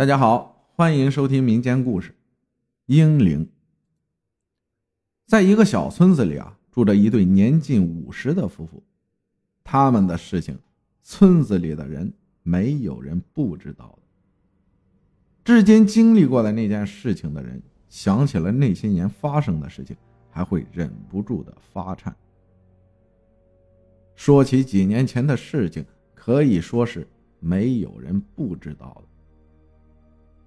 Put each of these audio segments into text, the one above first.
大家好，欢迎收听民间故事《英灵》。在一个小村子里啊，住着一对年近五十的夫妇。他们的事情，村子里的人没有人不知道的。至今经历过的那件事情的人，想起了那些年发生的事情，还会忍不住的发颤。说起几年前的事情，可以说是没有人不知道的。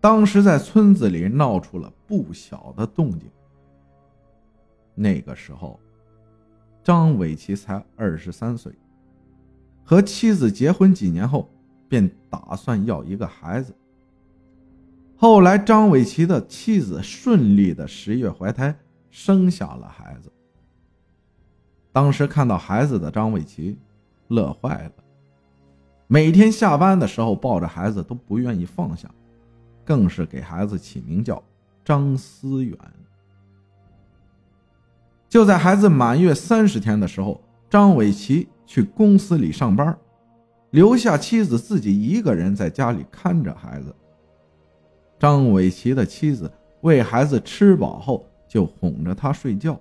当时在村子里闹出了不小的动静。那个时候，张伟奇才二十三岁，和妻子结婚几年后，便打算要一个孩子。后来，张伟奇的妻子顺利的十月怀胎，生下了孩子。当时看到孩子的张伟奇，乐坏了，每天下班的时候抱着孩子都不愿意放下。更是给孩子起名叫张思远。就在孩子满月三十天的时候，张伟奇去公司里上班，留下妻子自己一个人在家里看着孩子。张伟奇的妻子喂孩子吃饱后，就哄着他睡觉。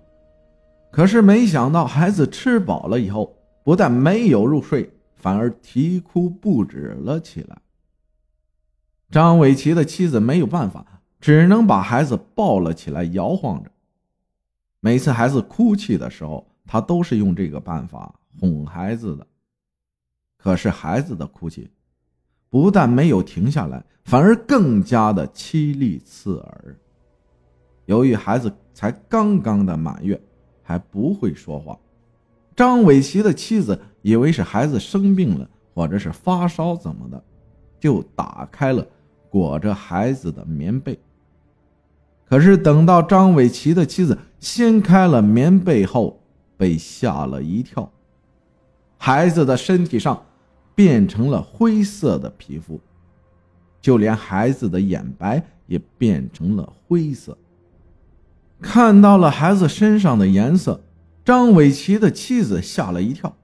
可是没想到，孩子吃饱了以后，不但没有入睡，反而啼哭不止了起来。张伟奇的妻子没有办法，只能把孩子抱了起来，摇晃着。每次孩子哭泣的时候，他都是用这个办法哄孩子的。可是孩子的哭泣不但没有停下来，反而更加的凄厉刺耳。由于孩子才刚刚的满月，还不会说话，张伟奇的妻子以为是孩子生病了，或者是发烧怎么的，就打开了。裹着孩子的棉被，可是等到张伟奇的妻子掀开了棉被后，被吓了一跳。孩子的身体上变成了灰色的皮肤，就连孩子的眼白也变成了灰色。看到了孩子身上的颜色，张伟奇的妻子吓了一跳。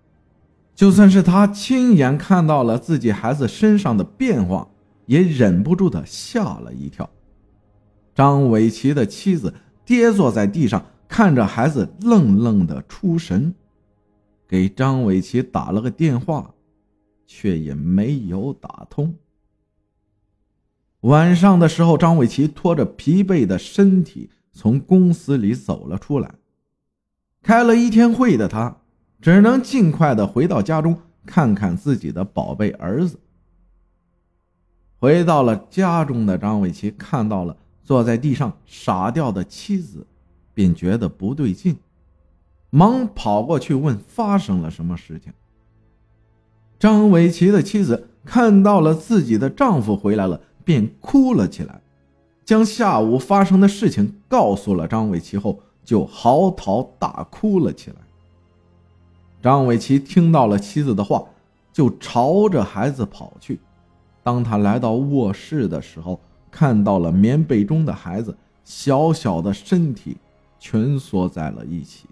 就算是他亲眼看到了自己孩子身上的变化。也忍不住的吓了一跳。张伟奇的妻子跌坐在地上，看着孩子，愣愣的出神，给张伟奇打了个电话，却也没有打通。晚上的时候，张伟奇拖着疲惫的身体从公司里走了出来。开了一天会的他，只能尽快的回到家中，看看自己的宝贝儿子。回到了家中的张伟奇看到了坐在地上傻掉的妻子，便觉得不对劲，忙跑过去问发生了什么事情。张伟奇的妻子看到了自己的丈夫回来了，便哭了起来，将下午发生的事情告诉了张伟奇后，就嚎啕大哭了起来。张伟奇听到了妻子的话，就朝着孩子跑去。当他来到卧室的时候，看到了棉被中的孩子，小小的身体蜷缩在了一起，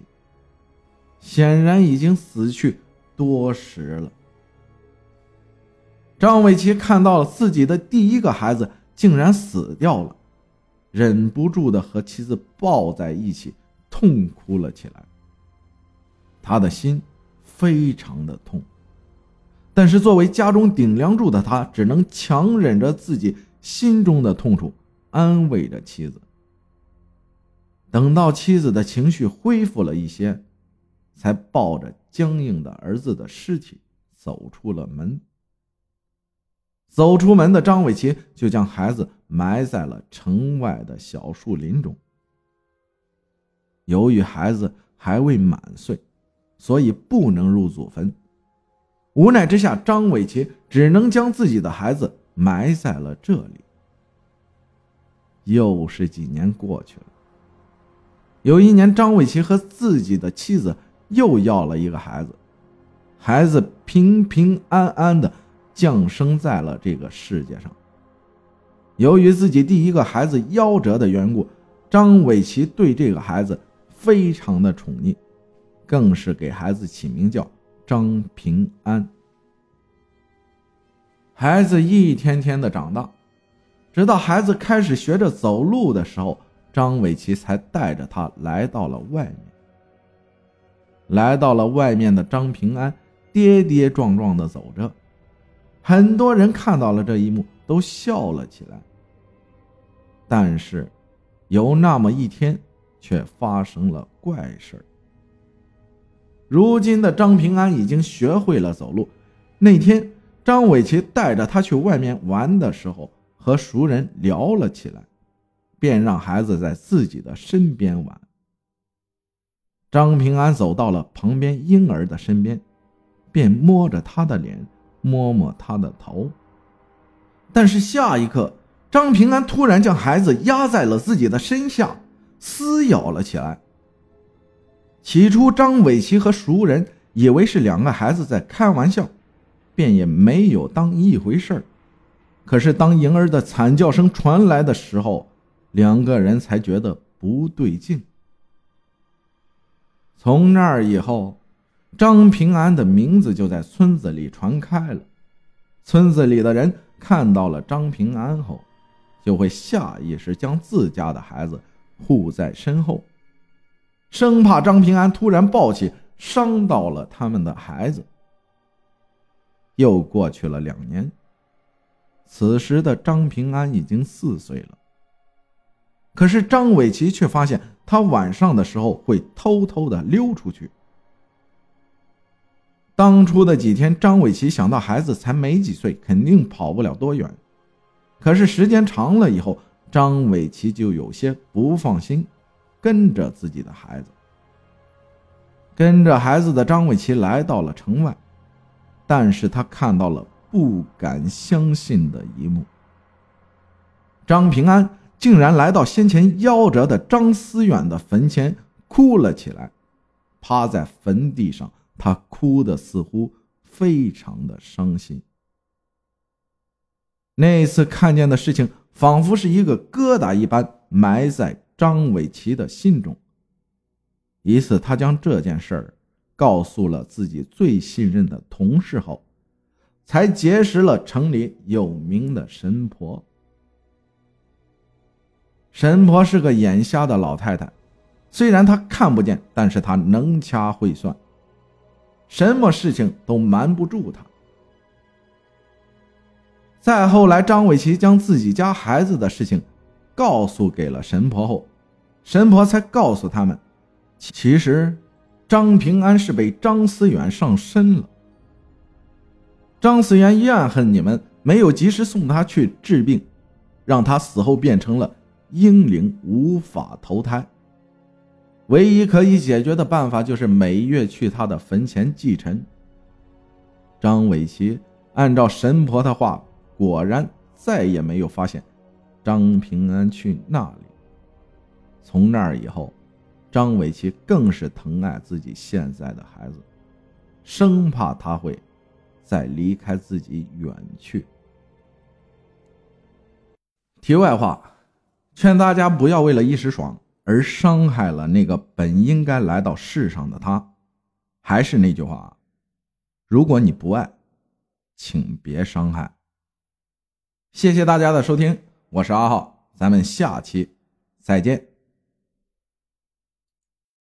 显然已经死去多时了。张伟奇看到了自己的第一个孩子竟然死掉了，忍不住的和妻子抱在一起痛哭了起来。他的心非常的痛。但是，作为家中顶梁柱的他，只能强忍着自己心中的痛楚，安慰着妻子。等到妻子的情绪恢复了一些，才抱着僵硬的儿子的尸体走出了门。走出门的张伟奇就将孩子埋在了城外的小树林中。由于孩子还未满岁，所以不能入祖坟。无奈之下，张伟奇只能将自己的孩子埋在了这里。又是几年过去了。有一年，张伟奇和自己的妻子又要了一个孩子，孩子平平安安的降生在了这个世界上。由于自己第一个孩子夭折的缘故，张伟奇对这个孩子非常的宠溺，更是给孩子起名叫。张平安，孩子一天天的长大，直到孩子开始学着走路的时候，张伟奇才带着他来到了外面。来到了外面的张平安跌跌撞撞的走着，很多人看到了这一幕都笑了起来。但是，有那么一天，却发生了怪事如今的张平安已经学会了走路。那天，张伟奇带着他去外面玩的时候，和熟人聊了起来，便让孩子在自己的身边玩。张平安走到了旁边婴儿的身边，便摸着他的脸，摸摸他的头。但是下一刻，张平安突然将孩子压在了自己的身下，撕咬了起来。起初，张伟奇和熟人以为是两个孩子在开玩笑，便也没有当一回事儿。可是，当婴儿的惨叫声传来的时候，两个人才觉得不对劲。从那以后，张平安的名字就在村子里传开了。村子里的人看到了张平安后，就会下意识将自家的孩子护在身后，生怕张平安突然暴起，伤到了他们的孩子。又过去了两年，此时的张平安已经四岁了。可是张伟奇却发现，他晚上的时候会偷偷的溜出去。当初的几天，张伟奇想到孩子才没几岁，肯定跑不了多远。可是时间长了以后，张伟奇就有些不放心，跟着自己的孩子。跟着孩子的张伟奇来到了城外，但是他看到了不敢相信的一幕：张平安。竟然来到先前夭折的张思远的坟前，哭了起来，趴在坟地上，他哭的似乎非常的伤心。那次看见的事情，仿佛是一个疙瘩一般埋在张伟奇的心中。一次，他将这件事儿告诉了自己最信任的同事后，才结识了城里有名的神婆。神婆是个眼瞎的老太太，虽然她看不见，但是她能掐会算，什么事情都瞒不住她。再后来，张伟奇将自己家孩子的事情告诉给了神婆后，神婆才告诉他们，其实张平安是被张思远上身了。张思远怨恨你们没有及时送他去治病，让他死后变成了。婴灵无法投胎，唯一可以解决的办法就是每月去他的坟前祭尘。张伟奇按照神婆的话，果然再也没有发现张平安去那里。从那儿以后，张伟奇更是疼爱自己现在的孩子，生怕他会再离开自己远去。题外话。劝大家不要为了一时爽而伤害了那个本应该来到世上的他。还是那句话，如果你不爱，请别伤害。谢谢大家的收听，我是阿浩，咱们下期再见。